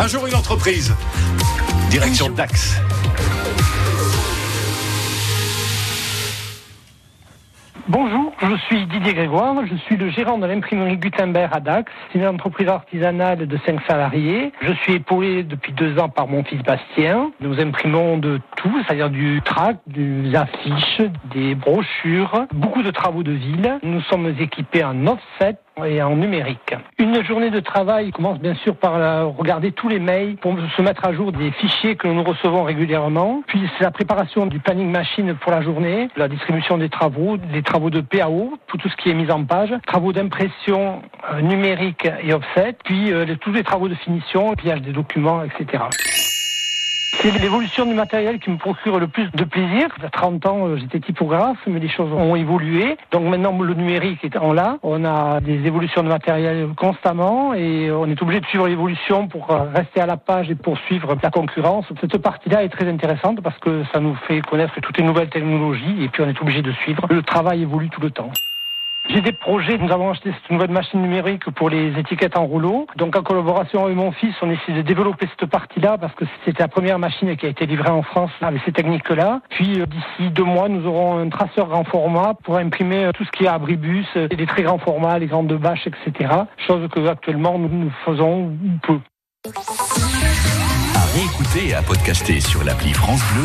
Un jour une entreprise. Direction Dax. Bonjour, je suis Didier Grégoire, je suis le gérant de l'imprimerie Gutenberg à Dax. C'est une entreprise artisanale de 5 salariés. Je suis épaulé depuis deux ans par mon fils Bastien. Nous imprimons de tout, c'est-à-dire du tract, des affiches, des brochures, beaucoup de travaux de ville. Nous sommes équipés en offset et en numérique. Une journée de travail commence bien sûr par regarder tous les mails pour se mettre à jour des fichiers que nous recevons régulièrement. Puis c'est la préparation du planning machine pour la journée, la distribution des travaux, les travaux de PAO, pour tout ce qui est mis en page, travaux d'impression euh, numérique et offset, puis euh, tous les travaux de finition, pliage des documents, etc. C'est l'évolution du matériel qui me procure le plus de plaisir. Il y a 30 ans, euh, j'étais typographe, mais les choses ont évolué. Donc maintenant, le numérique est en là. On a des évolutions de matériel constamment et on est obligé de suivre l'évolution pour euh, rester à la page et poursuivre la concurrence. Cette partie-là est très intéressante parce que ça nous fait connaître toutes les nouvelles technologies et puis on est obligé de suivre. Le travail évolue tout le temps. J'ai des projets. Nous avons acheté cette nouvelle machine numérique pour les étiquettes en rouleau. Donc, en collaboration avec mon fils, on essaie de développer cette partie-là parce que c'était la première machine qui a été livrée en France avec ces techniques-là. Puis, euh, d'ici deux mois, nous aurons un traceur grand format pour imprimer euh, tout ce qui est abribus, euh, les très grands formats, les grandes bâches, etc. Chose que actuellement nous, nous faisons peu. À réécouter et à podcaster sur l'appli France Bleu.